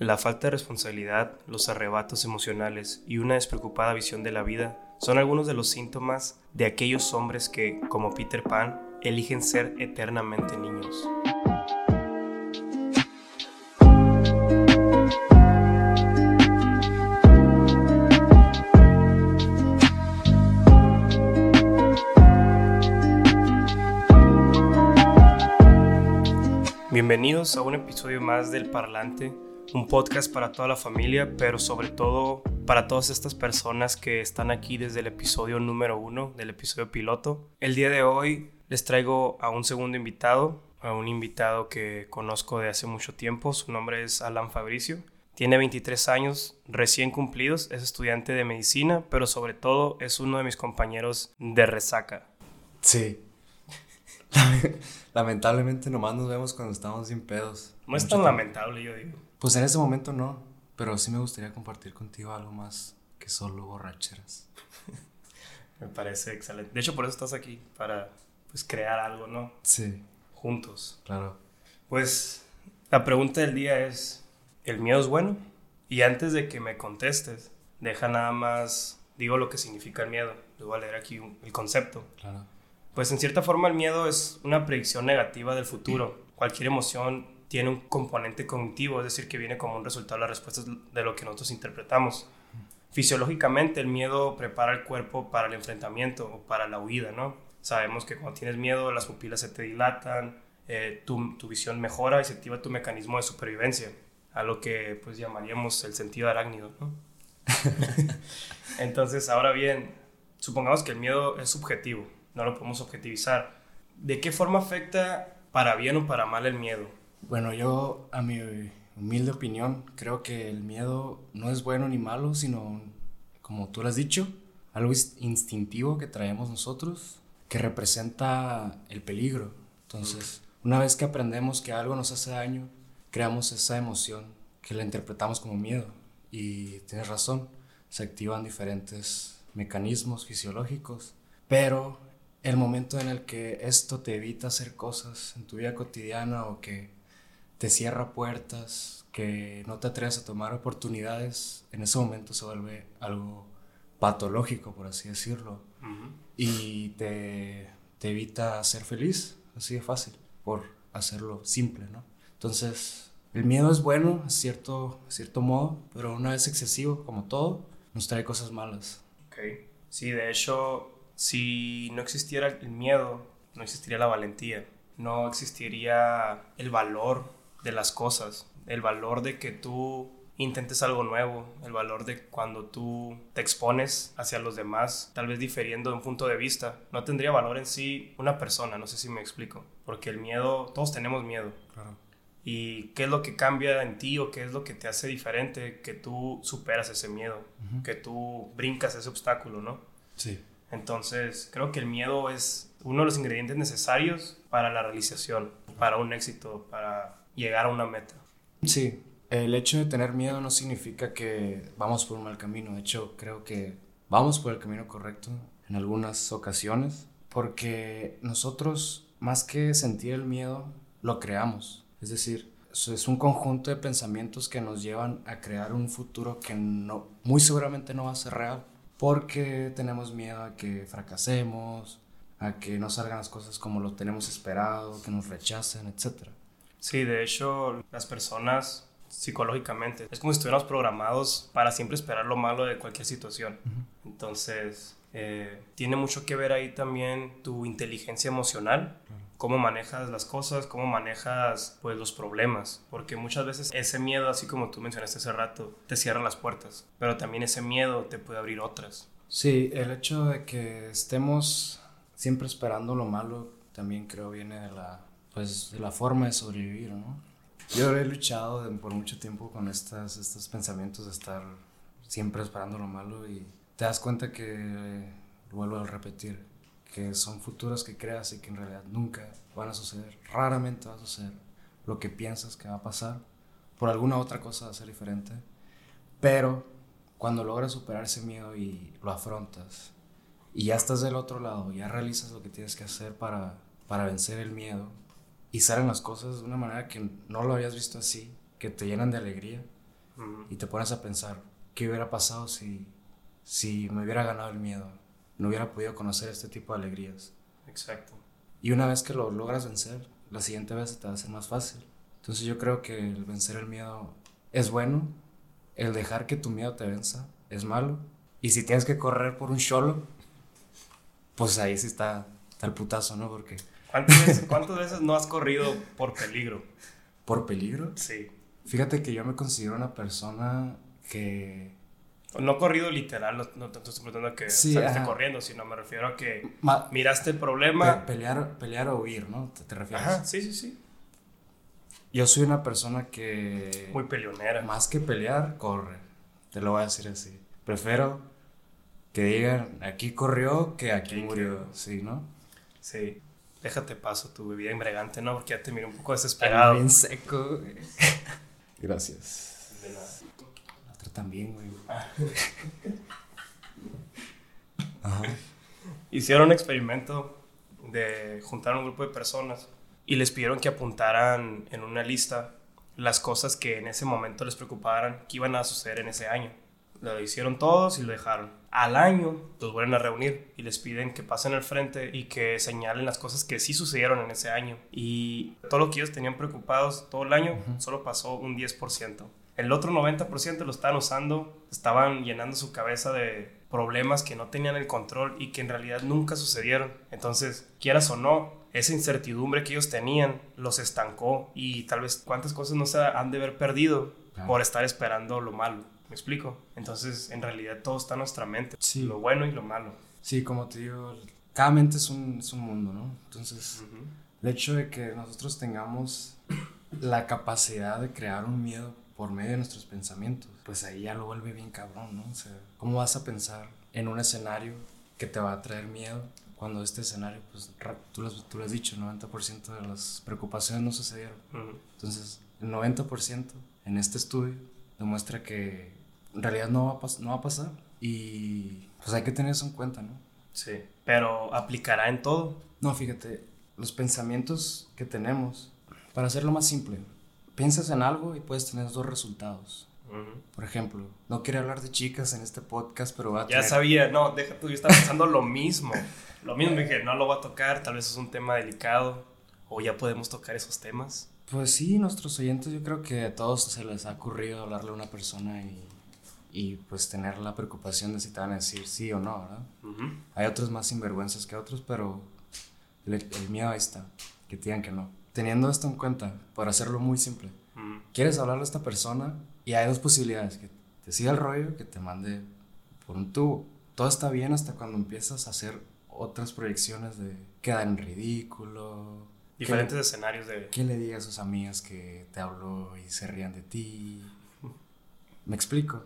La falta de responsabilidad, los arrebatos emocionales y una despreocupada visión de la vida son algunos de los síntomas de aquellos hombres que, como Peter Pan, eligen ser eternamente niños. Bienvenidos a un episodio más del Parlante, un podcast para toda la familia, pero sobre todo para todas estas personas que están aquí desde el episodio número uno, del episodio piloto. El día de hoy les traigo a un segundo invitado, a un invitado que conozco de hace mucho tiempo, su nombre es Alan Fabricio. Tiene 23 años recién cumplidos, es estudiante de medicina, pero sobre todo es uno de mis compañeros de resaca. Sí, Lamentablemente nomás nos vemos cuando estamos sin pedos. No es tan lamentable, yo digo. Pues en ese momento no, pero sí me gustaría compartir contigo algo más que solo borracheras. me parece excelente. De hecho, por eso estás aquí, para pues crear algo, ¿no? Sí. Juntos. Claro. Pues la pregunta del día es, ¿el miedo es bueno? Y antes de que me contestes, deja nada más, digo lo que significa el miedo. Les voy a leer aquí el concepto. Claro pues en cierta forma el miedo es una predicción negativa del futuro. Cualquier emoción tiene un componente cognitivo, es decir, que viene como un resultado de las respuestas de lo que nosotros interpretamos. Fisiológicamente el miedo prepara el cuerpo para el enfrentamiento o para la huida, ¿no? Sabemos que cuando tienes miedo las pupilas se te dilatan, eh, tu, tu, visión mejora y se activa tu mecanismo de supervivencia, a lo que pues llamaríamos el sentido arácnido, ¿no? Entonces, ahora bien, supongamos que el miedo es subjetivo, no lo podemos objetivizar. ¿De qué forma afecta para bien o para mal el miedo? Bueno, yo a mi humilde opinión creo que el miedo no es bueno ni malo, sino, como tú lo has dicho, algo instintivo que traemos nosotros que representa el peligro. Entonces, una vez que aprendemos que algo nos hace daño, creamos esa emoción que la interpretamos como miedo. Y tienes razón, se activan diferentes mecanismos fisiológicos, pero el momento en el que esto te evita hacer cosas en tu vida cotidiana o que te cierra puertas, que no te atreves a tomar oportunidades, en ese momento se vuelve algo patológico, por así decirlo. Y te, te, evita ser feliz, así de fácil, por hacerlo simple, ¿no? Entonces, el miedo es bueno, a cierto, cierto modo, pero una vez excesivo, como todo, nos trae cosas malas. Ok. Sí, de hecho, si no existiera el miedo, no existiría la valentía, no existiría el valor de las cosas, el valor de que tú intentes algo nuevo, el valor de cuando tú te expones hacia los demás, tal vez difiriendo de un punto de vista. No tendría valor en sí una persona, no sé si me explico, porque el miedo, todos tenemos miedo. Claro. ¿Y qué es lo que cambia en ti o qué es lo que te hace diferente? Que tú superas ese miedo, que tú brincas ese obstáculo, ¿no? Sí. Entonces, creo que el miedo es uno de los ingredientes necesarios para la realización, para un éxito, para llegar a una meta. Sí, el hecho de tener miedo no significa que vamos por un mal camino. De hecho, creo que vamos por el camino correcto en algunas ocasiones, porque nosotros, más que sentir el miedo, lo creamos. Es decir, es un conjunto de pensamientos que nos llevan a crear un futuro que no, muy seguramente no va a ser real porque tenemos miedo a que fracasemos, a que no salgan las cosas como lo tenemos esperado, que nos rechacen, etc. Sí, de hecho, las personas psicológicamente es como si estuviéramos programados para siempre esperar lo malo de cualquier situación. Entonces, eh, tiene mucho que ver ahí también tu inteligencia emocional cómo manejas las cosas, cómo manejas pues los problemas, porque muchas veces ese miedo, así como tú mencionaste hace rato, te cierra las puertas, pero también ese miedo te puede abrir otras. Sí, el hecho de que estemos siempre esperando lo malo también creo viene de la pues la forma de sobrevivir, ¿no? Yo he luchado por mucho tiempo con estas, estos pensamientos de estar siempre esperando lo malo y te das cuenta que, vuelvo a repetir, que son futuros que creas y que en realidad nunca van a suceder. Raramente va a suceder lo que piensas que va a pasar. Por alguna otra cosa va a ser diferente. Pero cuando logras superar ese miedo y lo afrontas y ya estás del otro lado, ya realizas lo que tienes que hacer para, para vencer el miedo y salen las cosas de una manera que no lo habías visto así, que te llenan de alegría, y te pones a pensar, ¿qué hubiera pasado si, si me hubiera ganado el miedo? No hubiera podido conocer este tipo de alegrías. Exacto. Y una vez que lo logras vencer, la siguiente vez te va a ser más fácil. Entonces yo creo que el vencer el miedo es bueno, el dejar que tu miedo te venza es malo. Y si tienes que correr por un cholo, pues ahí sí está, está el putazo, ¿no? Porque... ¿Cuántas veces, ¿Cuántas veces no has corrido por peligro? ¿Por peligro? Sí. Fíjate que yo me considero una persona que... No corrido literal, no, no te estoy preguntando que Sí, saliste ajá. corriendo, sino me refiero a que Ma- miraste el pe- problema. pelear, pelear o huir, ¿no? ¿Te, te refieres? Ajá, sí, sí, sí. Yo soy una persona que... Muy peleonera. Más que pelear, corre. Te lo voy a decir así. Prefiero que digan aquí corrió que aquí Aquí murió. Sí, ¿no? Sí. Déjate paso tu bebida embriagante, ¿no? Porque ya te miré un poco desesperado. bien seco. güey. Gracias. De nada. La otra también, güey. Ajá. Hicieron un experimento de juntar a un grupo de personas y les pidieron que apuntaran en una lista las cosas que en ese momento les preocuparan que iban a suceder en ese año. Lo hicieron todos y lo dejaron. Al año los vuelven a reunir y les piden que pasen al frente y que señalen las cosas que sí sucedieron en ese año. Y todo lo que ellos tenían preocupados todo el año solo pasó un 10%. El otro 90% lo estaban usando, estaban llenando su cabeza de problemas que no tenían el control y que en realidad nunca sucedieron. Entonces, quieras o no, esa incertidumbre que ellos tenían los estancó y tal vez cuántas cosas no se han de haber perdido por estar esperando lo malo. ¿Me explico? Entonces, en realidad todo está en nuestra mente, Sí. lo bueno y lo malo. Sí, como te digo, cada mente es un, es un mundo, ¿no? Entonces, Ujú. el hecho de que nosotros tengamos la capacidad de crear un miedo por medio de nuestros pensamientos, pues ahí ya lo vuelve bien cabrón, ¿no? O sea, ¿cómo vas a pensar en un escenario que te va a traer miedo cuando este escenario, pues tú lo, has- tú lo has dicho, el 90% de las preocupaciones no sucedieron? Ujú. Entonces, el 90% en este estudio demuestra que en realidad no va a, pas- no va a pasar y pues hay que tener eso en cuenta, ¿no? Sí, pero aplicará en todo. No, fíjate, los pensamientos que tenemos, para hacerlo más simple, piensas en algo y puedes tener dos resultados. Por ejemplo, no quiero hablar de chicas en este podcast, pero voy a Ya traer- sabía, no, deja tú, yo estaba pensando lo mismo. Lo mismo, dije, no lo voy a tocar, tal vez es un tema delicado, o ya podemos tocar esos temas. Pues sí, nuestros oyentes, yo creo que a todos se les ha ocurrido hablarle a una persona y, y pues tener la preocupación de si te van a decir sí o no, ¿verdad? Hay otros más sinvergüenzas que otros, pero el, el miedo ahí está, que te digan que no. Teniendo esto en cuenta, por hacerlo muy simple, quieres hablarle a esta persona y hay dos posibilidades, que te siga el rollo, que te mande por un tubo. Todo está bien hasta cuando empiezas a hacer otras proyecciones de quedar en ridículo. Diferentes escenarios de... Que le diga a sus amigas que te habló y se rían de ti. ¿Me explico?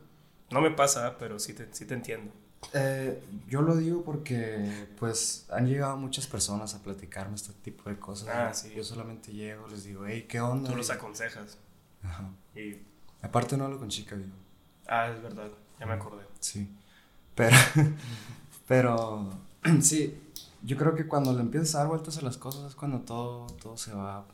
No me pasa, pero sí te, sí te entiendo. Eh, yo lo digo porque pues han llegado muchas personas a platicarme este tipo de cosas. Ah, sí. Yo solamente llego, les digo, hey, ¿qué onda? Tú los aconsejas. Ajá. Y... Aparte no hablo con chicas, digo. Ah, es verdad, ya me acordé. Sí. Pero, pero, sí, yo creo que cuando le empiezas a dar vueltas a las cosas es cuando todo, todo se va a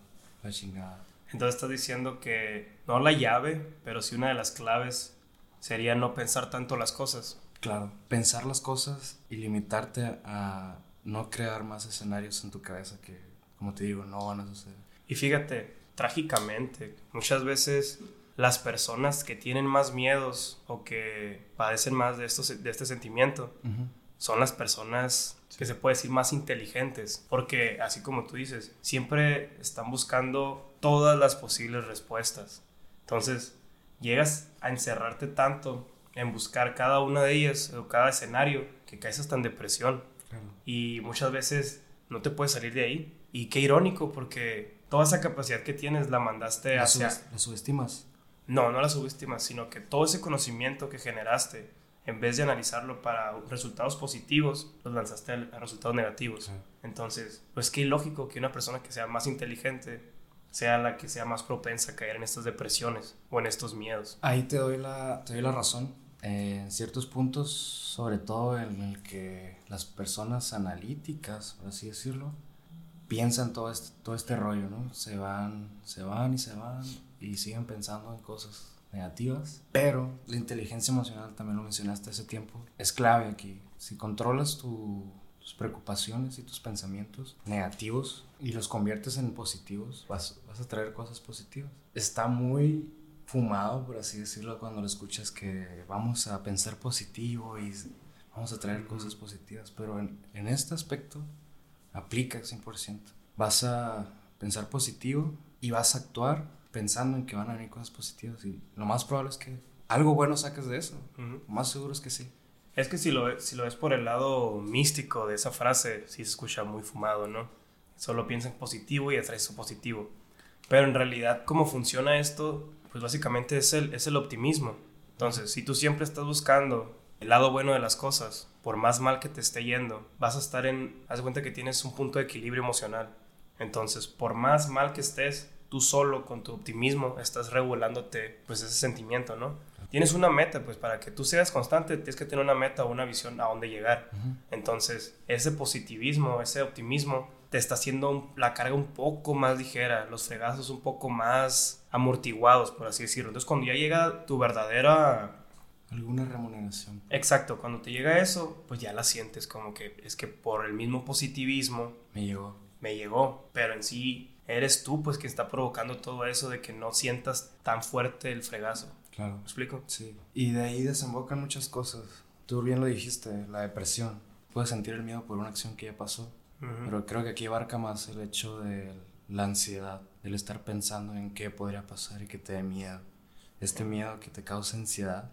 la chingada. Entonces estás diciendo que no la llave, pero sí una de las claves sería no pensar tanto las cosas. Claro, pensar las cosas y limitarte a no crear más escenarios en tu cabeza que, como te digo, no van a suceder. Y fíjate, trágicamente, muchas veces las personas que tienen más miedos o que padecen más de, estos, de este sentimiento son las personas que se puede decir más inteligentes, porque así como tú dices, siempre están buscando todas las posibles respuestas. Entonces, llegas a encerrarte tanto en buscar cada una de ellas o cada escenario que caes hasta en depresión Claro. y muchas veces no te puedes salir de ahí. Y qué irónico porque toda esa capacidad que tienes la mandaste ¿La, hacia... subes- la subestimas? No, no la subestimas, sino que todo ese conocimiento que generaste, en vez de analizarlo para resultados positivos, los lanzaste a resultados negativos. Entonces, pues qué ilógico que una persona que sea más inteligente sea la que sea más propensa a caer en estas depresiones o en estos miedos. Ahí te doy la, te doy la razón. Eh, en ciertos puntos, sobre todo en el que las personas analíticas, por así decirlo, piensan todo este, todo este rollo, ¿no? Se van, se van y se van y siguen pensando en cosas negativas, pero la inteligencia emocional, también lo mencionaste hace tiempo, es clave aquí. Si controlas tus preocupaciones y tus pensamientos negativos y los conviertes en positivos, vas, vas a traer cosas positivas. Está muy fumado, por así decirlo, cuando lo escuchas que vamos a pensar positivo y vamos a traer cosas positivas, pero en, en este aspecto aplica 100%. Vas a pensar positivo y vas a actuar pensando en que van a venir cosas positivas y lo más probable es que algo bueno saques de eso. Lo más seguro es que sí. Es que si lo, si lo ves por el lado místico de esa frase, sí se escucha muy fumado, ¿no? Solo piensa en positivo y atraes eso positivo. Pero en realidad, cómo funciona esto, pues básicamente es el, es el optimismo. Entonces, si tú siempre estás buscando el lado bueno de las cosas, por más mal que te esté yendo, vas a estar en, haz cuenta que tienes un punto de equilibrio emocional. Entonces, por más mal que estés, tú solo con tu optimismo estás regulándote pues ese sentimiento, ¿no? Tienes una meta, pues para que tú seas constante tienes que tener una meta o una visión a dónde llegar. Entonces, ese positivismo, ese optimismo te está haciendo la carga un poco más ligera, los fregazos un poco más amortiguados, por así decirlo. Entonces, cuando ya llega tu verdadera Alguna remuneración. Exacto, cuando te llega eso, pues ya la sientes como que es que por el mismo positivismo me llegó. Me llegó, pero en sí eres tú pues quien está provocando todo eso de que no sientas tan fuerte el fregazo. Claro. ¿Me explico? Sí. Y de ahí desembocan muchas cosas. Tú bien lo dijiste, la depresión. Puedes sentir el miedo por una acción que ya pasó, pero creo que aquí abarca más el hecho de la ansiedad, el estar pensando en qué podría pasar y que te dé miedo. Este miedo que te causa ansiedad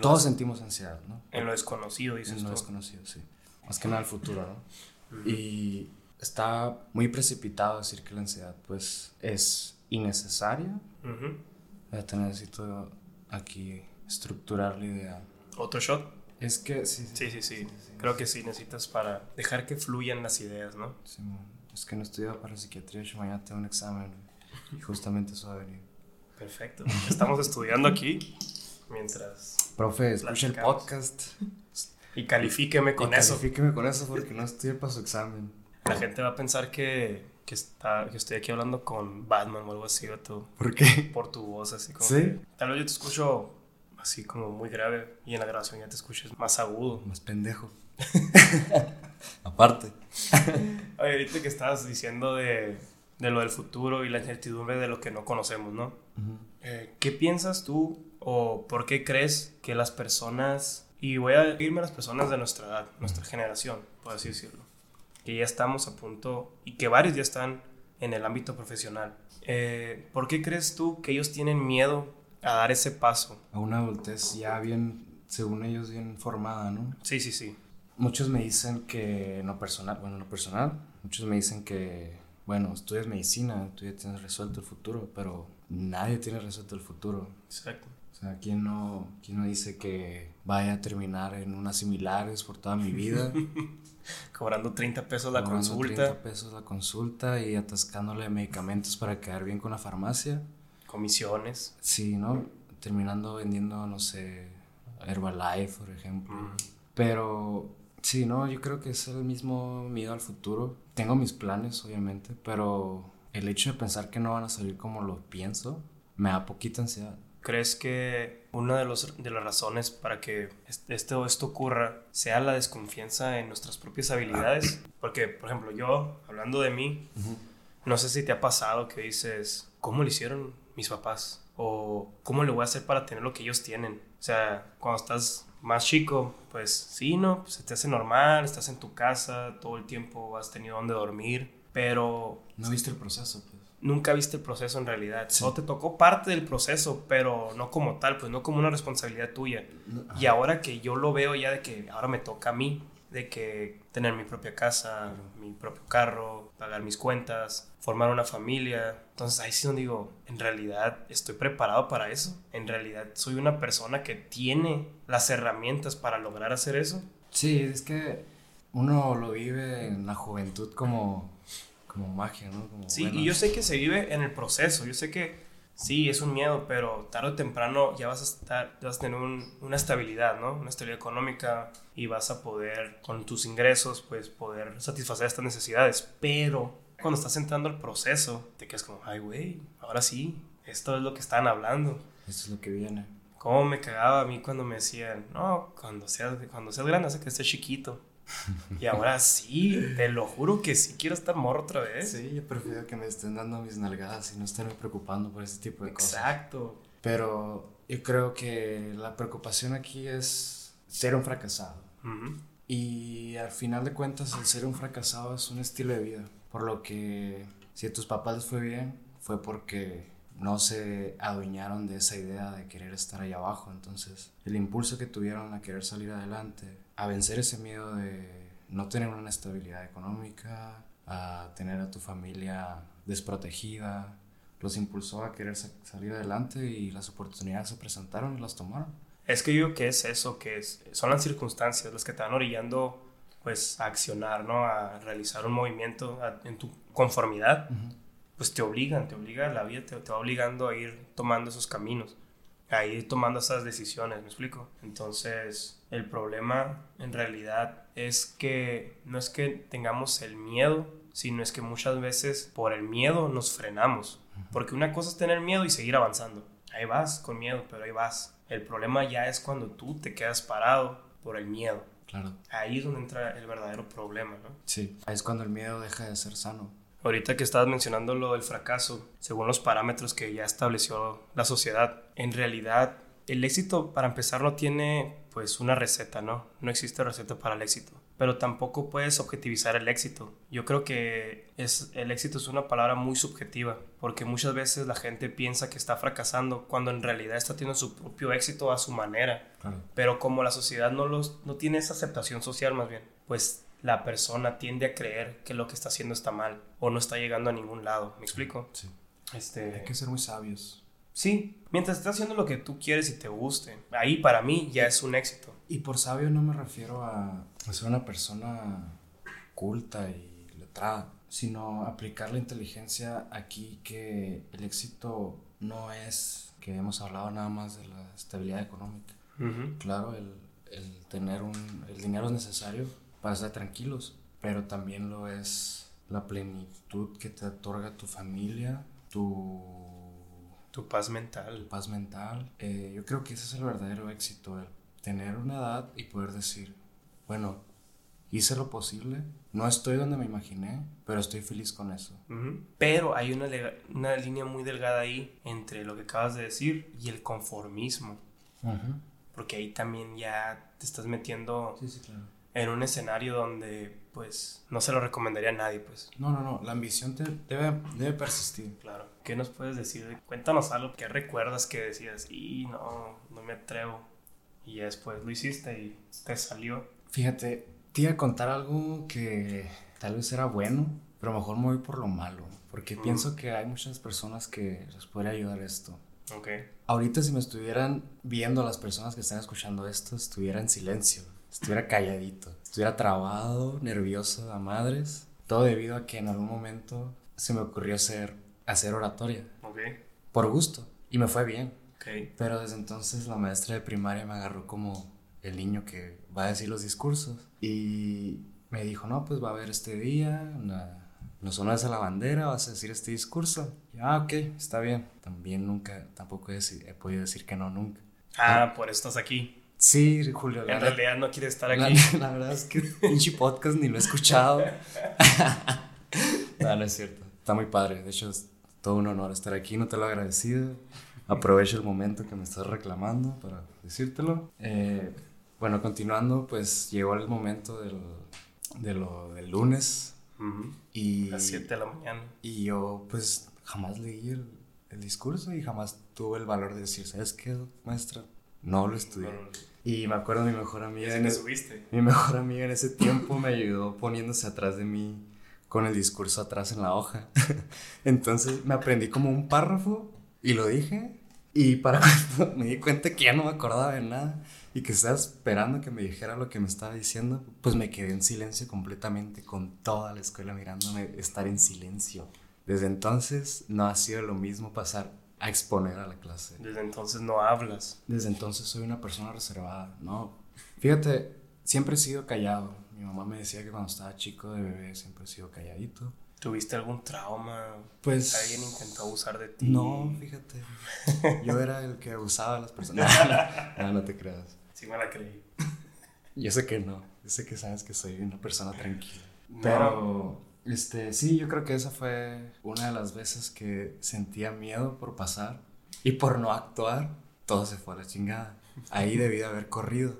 todos sentimos ansiedad, ¿no? En lo desconocido, dices En lo desconocido, sí. Más que nada el futuro, ¿no? Y está muy precipitado decir que la ansiedad, pues, es innecesaria. Te necesito aquí estructurar la idea. ¿Otro shot? Es que sí sí, sí sí, Creo que sí necesitas para dejar que fluyan las ideas, ¿no? Sí, es que no estudio para psiquiatría, yo mañana tengo un examen y justamente eso va a venir. Perfecto. Estamos estudiando aquí mientras. Profe, escucha el podcast. Y califíqueme con eso. Califíqueme con eso porque no estoy para su examen. La gente va a pensar que, que, está, que estoy aquí hablando con Batman o algo así, o tú. ¿Por qué? Por tu voz, así como. Sí. tal vez yo te escucho así como muy grave y en la grabación ya te escuches más agudo. Más pendejo. Aparte. Oye, ahorita que estabas diciendo de, de, lo del futuro y la incertidumbre de lo que no conocemos, ¿no? Eh, ¿Qué piensas tú ¿O por qué crees que las personas, y voy a irme a las personas de nuestra edad, nuestra generación, por así decirlo, que ya estamos a punto, y que varios ya están en el ámbito profesional, eh, ¿por qué crees tú que ellos tienen miedo a dar ese paso? A una adultez ya bien, según ellos, bien formada, ¿no? Sí, sí, sí. Muchos me dicen que, no personal, bueno, no personal, muchos me dicen que, bueno, estudias medicina, tú ya tienes resuelto el futuro, pero nadie tiene resuelto el futuro. Exacto. O sea, ¿quién no, quién no dice que vaya a terminar en unas similares por toda mi vida? Cobrando 30 pesos la Cobrando consulta. 30 pesos la consulta y atascándole medicamentos para quedar bien con la farmacia. Comisiones. Sí, ¿no? Terminando vendiendo, no sé, Herbalife, por ejemplo. Pero sí, ¿no? Yo creo que es el mismo miedo al futuro. Tengo mis planes, obviamente, pero el hecho de pensar que no van a salir como lo pienso me da poquita ansiedad. ¿Crees que una de, los, de las razones para que esto, esto ocurra sea la desconfianza en nuestras propias habilidades? Porque, por ejemplo, yo, hablando de mí, no sé si te ha pasado que dices, ¿cómo lo hicieron mis papás? O ¿cómo le voy a hacer para tener lo que ellos tienen? O sea, cuando estás más chico, pues sí, ¿no? Pues se te hace normal, estás en tu casa, todo el tiempo has tenido donde dormir, pero... No viste el proceso, pues nunca viste el proceso en realidad. O te tocó parte del proceso, pero no como tal, pues no como una responsabilidad tuya. Y ahora que yo lo veo ya de que ahora me toca a mí, de que tener mi propia casa, mi propio carro, pagar mis cuentas, formar una familia. Entonces ahí sí donde digo, en realidad estoy preparado para eso. En realidad soy una persona que tiene las herramientas para lograr hacer eso. Sí, es que uno lo vive en la juventud como como magia, ¿no? sí, y yo sé que se vive en el proceso, yo sé que sí, es un miedo, pero tarde o temprano ya vas a, estar, vas a tener una estabilidad, ¿no? Una estabilidad económica y vas a poder, con tus ingresos, pues poder satisfacer estas necesidades, pero cuando estás entrando al proceso, te quedas como, ay, güey, ahora sí, esto es lo que están hablando. Esto es lo que viene. ¿Cómo me cagaba a mí cuando me decían, no, cuando seas, cuando seas grande, hace que estés chiquito? Y ahora sí, te lo juro que sí quiero estar morro otra vez. Sí, yo prefiero que me estén dando mis nalgadas y no estarme preocupando por ese tipo de cosas. Exacto. Pero yo creo que la preocupación aquí es ser un fracasado. Y al final de cuentas, el ser un fracasado es un estilo de vida. Por lo que si a tus papás les fue bien, fue porque no se adueñaron de esa idea de querer estar ahí abajo. Entonces, el impulso que tuvieron a querer salir adelante, a vencer ese miedo de no tener una estabilidad económica, a tener a tu familia desprotegida, los impulsó a querer sa- salir adelante y las oportunidades se presentaron y las tomaron. Es que yo digo que es eso, que es, son las circunstancias las que te van orillando pues a accionar, ¿no? A realizar un movimiento a- en tu conformidad. Pues te obligan, te obliga la vida, te, te va obligando a ir tomando esos caminos, a ir tomando esas decisiones, ¿me explico? Entonces, el problema en realidad es que no es que tengamos el miedo, sino es que muchas veces por el miedo nos frenamos. Porque una cosa es tener miedo y seguir avanzando. Ahí vas con miedo, pero ahí vas. El problema ya es cuando tú te quedas parado por el miedo. Claro. Ahí es donde entra el verdadero problema, ¿no? Sí. Ahí es cuando el miedo deja de ser sano. Ahorita que estabas mencionando lo del fracaso, según los parámetros que ya estableció la sociedad, en realidad el éxito para empezar no tiene pues una receta, ¿no? No existe receta para el éxito, pero tampoco puedes objetivizar el éxito. Yo creo que es, el éxito es una palabra muy subjetiva, porque muchas veces la gente piensa que está fracasando cuando en realidad está teniendo su propio éxito a su manera. Claro. Pero como la sociedad no, los, no tiene esa aceptación social más bien, pues la persona tiende a creer que lo que está haciendo está mal o no está llegando a ningún lado. ¿Me explico? Sí. Este, Hay que ser muy sabios. Sí, mientras estés haciendo lo que tú quieres y te guste, ahí para mí ya es un éxito. Y por sabio no me refiero a, ser una persona culta y letrada, sino aplicar la inteligencia aquí que el éxito no es que hemos hablado nada más de la estabilidad económica. Claro, el, el tener un, el dinero es necesario estar tranquilos, pero también lo es la plenitud que te otorga tu familia, tu Tu paz mental. paz mental. Eh, yo creo que ese es el verdadero éxito, el tener una edad y poder decir, bueno, hice lo posible, no estoy donde me imaginé, pero estoy feliz con eso. Ujú. Pero hay una, una línea muy delgada ahí entre lo que acabas de decir y el conformismo. Porque ahí también ya te estás metiendo Sí, sí, claro. En un escenario donde pues no se lo recomendaría a nadie, pues. No, no, no, la ambición te debe, debe persistir. Claro. ¿Qué nos puedes decir? Cuéntanos algo que recuerdas que decías, y no, no me atrevo. Y después lo hiciste y te salió. Fíjate, te iba a contar algo que tal vez era bueno, pero mejor me voy por lo malo, porque Mm. pienso que hay muchas personas que les podría ayudar esto. Ok. Ahorita si me estuvieran viendo las personas que están escuchando esto, estuviera en silencio, estuviera calladito, estuviera trabado, nervioso a madres, todo debido a que en algún momento se me ocurrió hacer, hacer oratoria, Ok. por gusto, y me fue bien. Ok. Pero desde entonces la maestra de primaria me agarró como el niño que va a decir los discursos y me dijo, no, pues va a haber este día, una- los honores a la bandera, vas a decir este discurso. Y, ah, ok, está bien. También nunca, tampoco he, he podido decir que no nunca. Ah, por eso estás aquí. Sí, Julio, la, En verdad- realidad no quieres estar la, aquí. la verdad es que pinche podcast ni lo he escuchado. no, no es cierto. Está muy padre, de hecho es todo un honor estar aquí, no te lo he agradecido. Aprovecho el momento que me estás reclamando para decírtelo. Eh, bueno, continuando, pues llegó el momento del, de lo del lunes Ujú. y, Las 7 de la mañana. y yo pues jamás leí el, el discurso y jamás tuve el valor de decir, ¿sabes qué, maestra? No lo estudié. Y me acuerdo mi mejor amiga en subiste. mi mejor amiga en ese tiempo me ayudó poniéndose atrás de mí con el discurso atrás en la hoja. Entonces me aprendí como un párrafo y lo dije. Y para cuando me di cuenta que ya no me acordaba de nada y que estaba esperando que me dijera lo que me estaba diciendo, pues me quedé en silencio completamente con toda la escuela mirándome estar en silencio. Desde entonces no ha sido lo mismo pasar a exponer a la clase. Desde entonces no hablas. Desde entonces soy una persona reservada, ¿no? Fíjate, siempre he sido callado. Mi mamá me decía que cuando estaba chico de bebé siempre he sido calladito. ¿Tuviste algún trauma? Pues. ¿Alguien intentó abusar de ti? No, fíjate. Yo era el que abusaba a las personas. No, no, te creas. Sí, me la creí. Yo sé que no. Yo sé que sabes que soy una persona tranquila. No. Pero, este, sí, yo creo que esa fue una de las veces que sentía miedo por pasar y por no actuar, todo se fue a la chingada. Ahí debí de haber corrido.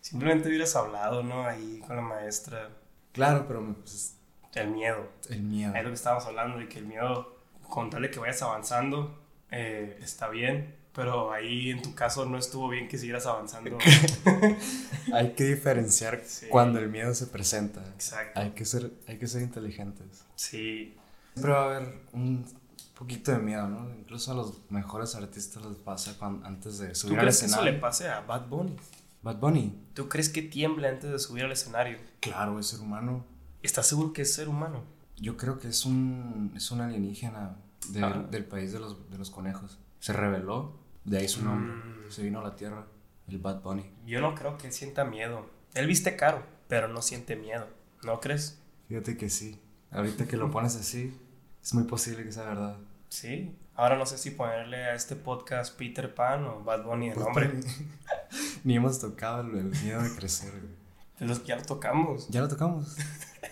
Simplemente hubieras hablado, ¿no? Ahí con la maestra. Claro, pero pues, El miedo. el miedo. Es lo que estábamos hablando, de que el miedo, con tal de que vayas avanzando, eh, está bien. Pero ahí en tu caso no estuvo bien que siguieras avanzando. Hay que diferenciar Sí. cuando el miedo se presenta. Exacto. Hay que ser, hay que ser inteligentes. Sí. Siempre va a haber un poquito de miedo, ¿no? Incluso a los mejores artistas les pasa cuan- antes de ¿Tú subir al crees que eso escenario. le pase a Bad Bunny? Bad Bunny, ¿Tú crees que tiemble antes de subir al escenario? claro, es ser humano. ¿Estás seguro que es ser humano? Yo creo que es un, es un alienígena del, Ah. del país de los, de los conejos. Se reveló, de ahí su nombre. Mm. Se vino a la tierra, el Bad Bunny. Yo no creo que sienta miedo. Él viste caro, pero no siente miedo. ¿No crees? Fíjate que sí. Ahorita que lo pones así, es muy posible que sea verdad. Sí. Ahora no sé si ponerle a este podcast Peter Pan o Bad Bunny Bad nombre. Ni hemos tocado el, el miedo de crecer, güey. Los que ya lo tocamos. Ya lo tocamos.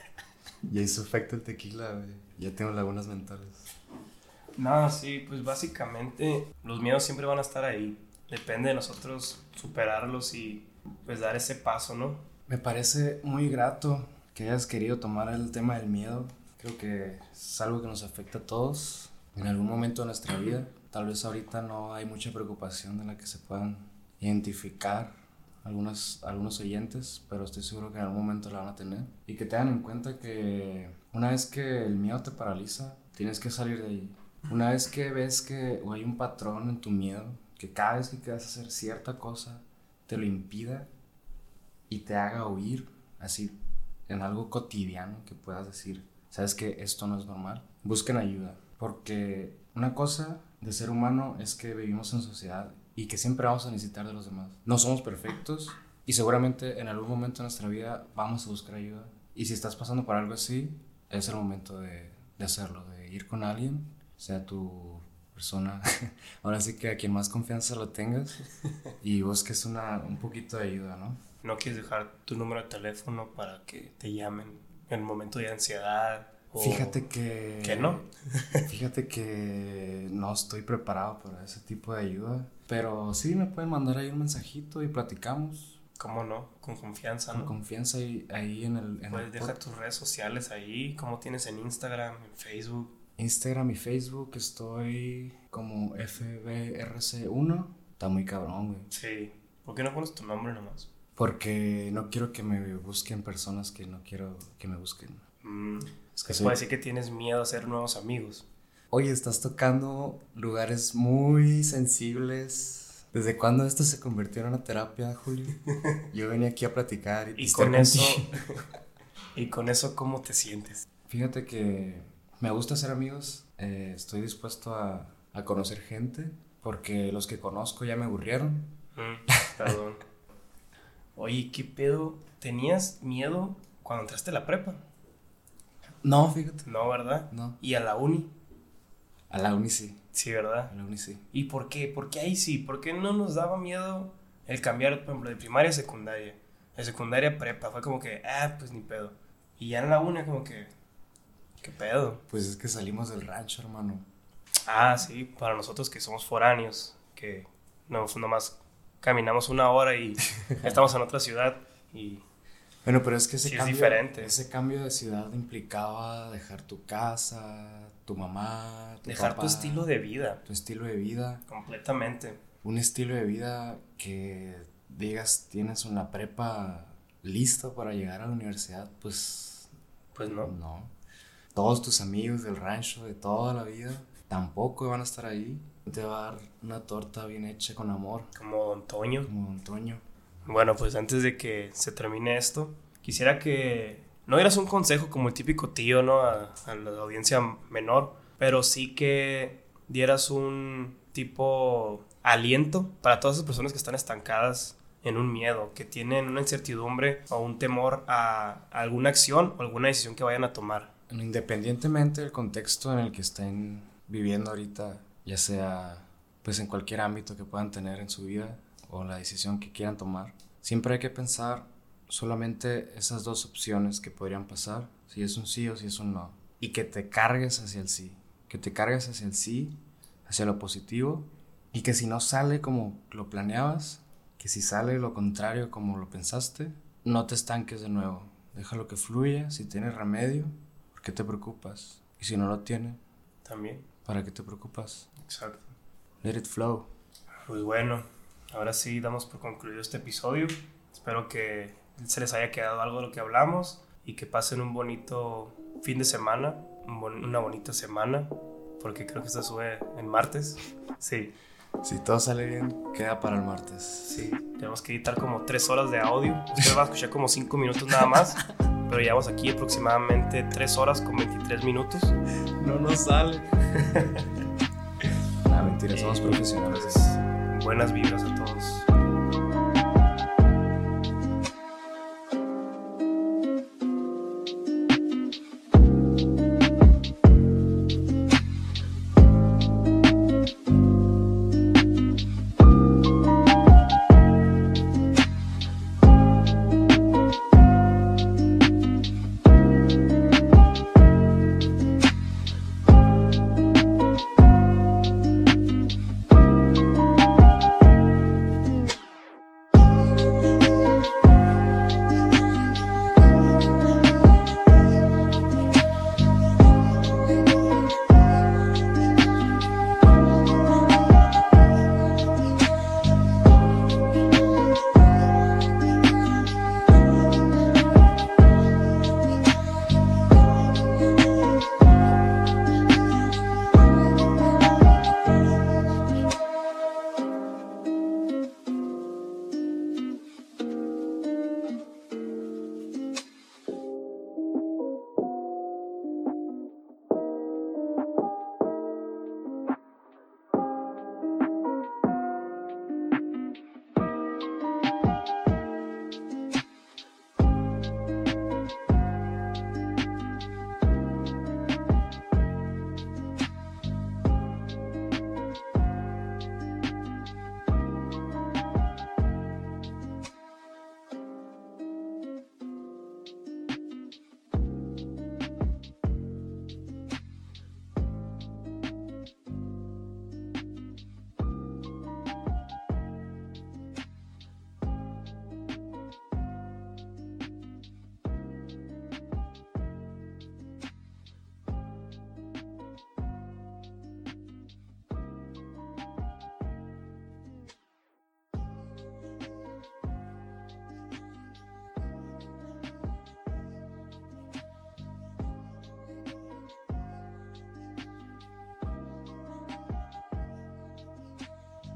ya hizo efecto el tequila, güey. Ya tengo lagunas mentales. No, sí, pues básicamente los miedos siempre van a estar ahí. Depende de nosotros superarlos y pues dar ese paso, ¿no? Me parece muy grato que hayas querido tomar el tema del miedo. Creo que es algo que nos afecta a todos en algún momento de nuestra vida. Tal vez ahorita no hay mucha preocupación de la que se puedan identificar algunos, algunos oyentes, pero estoy seguro que en algún momento la van a tener. Y que tengan en cuenta que una vez que el miedo te paraliza, tienes que salir de ahí. Una vez que ves que hay un patrón en tu miedo, que cada vez que quieras hacer cierta cosa, te lo impida, y te haga huir así en algo cotidiano que puedas decir, sabes que esto no es normal, busquen ayuda, porque una cosa de ser humano es que vivimos en sociedad y que siempre vamos a necesitar de los demás. No somos perfectos y seguramente en algún momento de nuestra vida vamos a buscar ayuda. Y si estás pasando por algo así, es el momento de, de hacerlo, de ir con alguien, sea tu persona, ahora sí que a quien más confianza lo tengas y busques una, un poquito de ayuda, ¿no? No quieres dejar tu número de teléfono para que te llamen en momento de ansiedad. o- Fíjate que... que no. Fíjate que no estoy preparado para ese tipo de ayuda. Pero sí me pueden mandar ahí un mensajito y platicamos ¿Cómo no? Con confianza, con ¿no? confianza ahí, ahí en el, en Puedes el dejar tus redes sociales ahí, como tienes en Instagram, en Facebook. Instagram y Facebook. Estoy como FBRC1. Está muy cabrón, güey. Sí. ¿Por qué no pones tu nombre nomás? Porque no quiero que me busquen personas que no quiero que me busquen. Mm, Es que se puede decir que tienes miedo a hacer nuevos amigos. Oye, estás tocando lugares muy sensibles. ¿Desde cuándo esto se convirtió en una terapia, Julio? Yo venía aquí a platicar y, Y con eso, y con eso, ¿cómo te sientes? Fíjate que me gusta hacer amigos. eh, estoy dispuesto a, a conocer gente porque los que conozco ya me aburrieron. Mm, perdón. Oye, ¿qué pedo? ¿Tenías miedo cuando entraste a la prepa? No, fíjate. No, ¿verdad? No. ¿Y a la uni? A la uni sí. Sí, ¿verdad? A la uni sí. ¿Y por qué? ¿Por qué ahí sí? ¿Por qué no nos daba miedo el cambiar, por ejemplo, de primaria a secundaria? De secundaria a prepa, fue como que, ah, pues ni pedo. Y ya en la uni como que, ¿qué pedo? Pues es que salimos del rancho, hermano. Ah, sí, para nosotros que somos foráneos, que no, nomás caminamos una hora y estamos en otra ciudad y Bueno, pero es que ese Sí, es cambio, diferente. ese cambio de ciudad implicaba dejar tu casa, tu mamá, tu dejar tu estilo de vida tu estilo de vida, completamente. un estilo de vida que digas tienes una prepa lista para llegar a la universidad, pues Pues no. no. Todos tus amigos del rancho de toda la vida tampoco van a estar ahí. Te va a dar una torta bien hecha con amor, Como Don Toño. como Antonio. Bueno, pues antes de que se termine esto, quisiera que no dieras un consejo como el típico tío, ¿no? A, a la audiencia menor, pero sí que dieras un tipo aliento para todas esas personas que están estancadas en un miedo, que tienen una incertidumbre o un temor a alguna acción o alguna decisión que vayan a tomar. Independientemente del contexto en el que estén viviendo ahorita, ya sea pues en cualquier ámbito que puedan tener en su vida o la decisión que quieran tomar, siempre hay que pensar solamente esas dos opciones que podrían pasar, si es un sí o si es un no, y que te cargues hacia el sí, que te cargues hacia el sí, hacia lo positivo, y que si no sale como lo planeabas, que si sale lo contrario como lo pensaste, no te estanques de nuevo, déjalo que fluya, si tiene remedio, ¿por qué te preocupas? Y si no lo tiene, también. ¿Para qué te preocupas? Exacto. Let it flow. Pues bueno, ahora sí damos por concluido este episodio. Espero que se les haya quedado algo de lo que hablamos y que pasen un bonito fin de semana, una bonita semana, porque creo que se sube en martes. Sí. Si todo sale bien, queda para el martes. Sí, tenemos que editar como tres horas de audio. Usted va a escuchar como cinco minutos nada más, pero llevamos aquí aproximadamente tres horas con 23 minutos. No nos sale. Nada, mentira, somos profesionales. Buenas vibras a todos.